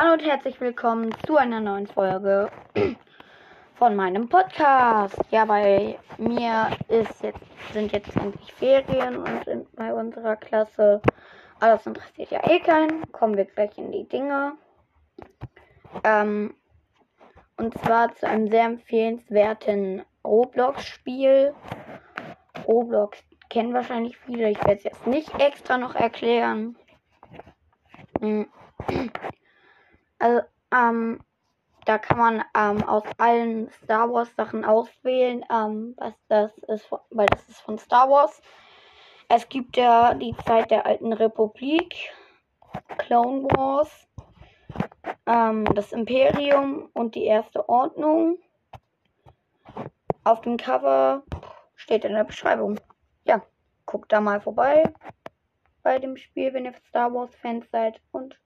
Hallo und herzlich willkommen zu einer neuen Folge von meinem Podcast. Ja, bei mir ist jetzt, sind jetzt endlich Ferien und in, bei unserer Klasse. Aber das interessiert ja eh keinen. Kommen wir gleich in die Dinge. Ähm, und zwar zu einem sehr empfehlenswerten Roblox-Spiel. Roblox kennen wahrscheinlich viele. Ich werde es jetzt nicht extra noch erklären. Also, ähm, da kann man ähm, aus allen Star Wars Sachen auswählen, ähm, was das ist, weil das ist von Star Wars. Es gibt ja die Zeit der alten Republik, Clone Wars, ähm, das Imperium und die erste Ordnung. Auf dem Cover steht in der Beschreibung. Ja, guckt da mal vorbei bei dem Spiel, wenn ihr Star Wars Fans seid und